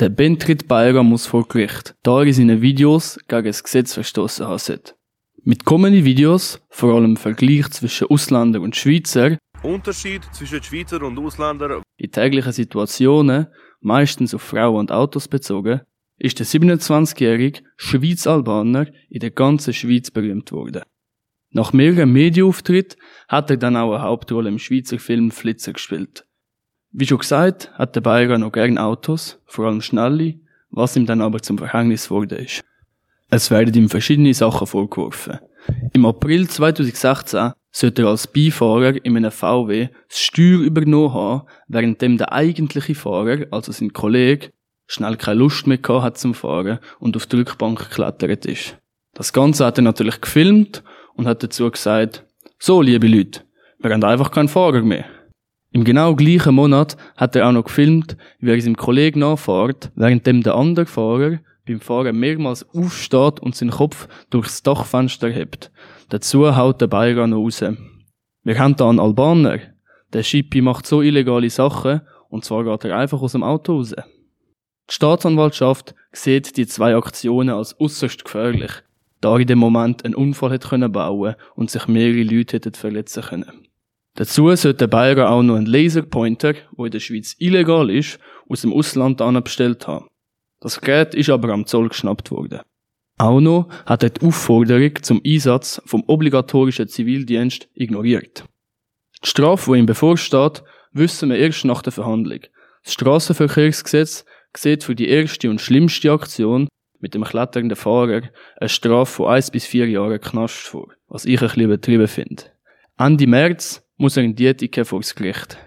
Der Bentrit Bayer muss vor Gericht, da er in seinen Videos gegen das Gesetz verstoßen hat. Mit kommenden Videos, vor allem im Vergleich zwischen Ausländern und Schweizer, Unterschied zwischen Schweizer und Ausländern in täglichen Situationen, meistens auf Frauen und Autos bezogen, ist der 27-jährige Schweiz-Albaner in der ganzen Schweiz berühmt worden. Nach mehreren Medienauftritten hat er dann auch eine Hauptrolle im Schweizer Film Flitzer gespielt. Wie schon gesagt, hat der Bayer noch gern Autos, vor allem schnelle, was ihm dann aber zum Verhängnis wurde ist. Es werden ihm verschiedene Sachen vorgeworfen. Im April 2016 sollte er als Beifahrer in einem VW das Steuer übernommen haben, währenddem der eigentliche Fahrer, also sein Kollege, schnell keine Lust mehr gehabt hat zum Fahren und auf die Rückbank geklettert ist. Das Ganze hat er natürlich gefilmt und hat dazu gesagt, so liebe Leute, wir haben einfach keinen Fahrer mehr. Im genau gleichen Monat hat er auch noch gefilmt, wie er seinem Kollegen nachfährt, währenddem der andere Fahrer beim Fahren mehrmals aufsteht und seinen Kopf durchs Dachfenster hebt. Dazu haut der Bayer noch raus. Wir haben da einen Albaner. Der Schippi macht so illegale Sachen und zwar geht er einfach aus dem Auto raus. Die Staatsanwaltschaft sieht die zwei Aktionen als äußerst gefährlich, da er in dem Moment einen Unfall hätte bauen und sich mehrere Leute hätten verletzen können. Dazu sollte der Bayer auch noch einen Laserpointer, der in der Schweiz illegal ist, aus dem Ausland bestellt haben. Das Gerät ist aber am Zoll geschnappt worden. Auch noch hat er die Aufforderung zum Einsatz vom obligatorischen Zivildienst ignoriert. Die Strafe, die ihm bevorsteht, wissen wir erst nach der Verhandlung. Das Strassenverkehrsgesetz sieht für die erste und schlimmste Aktion mit dem kletternden Fahrer eine Strafe von 1 bis 4 Jahren Knast vor, was ich ein bisschen übertrieben finde. Ende März muss er in Dietike vor das Gericht.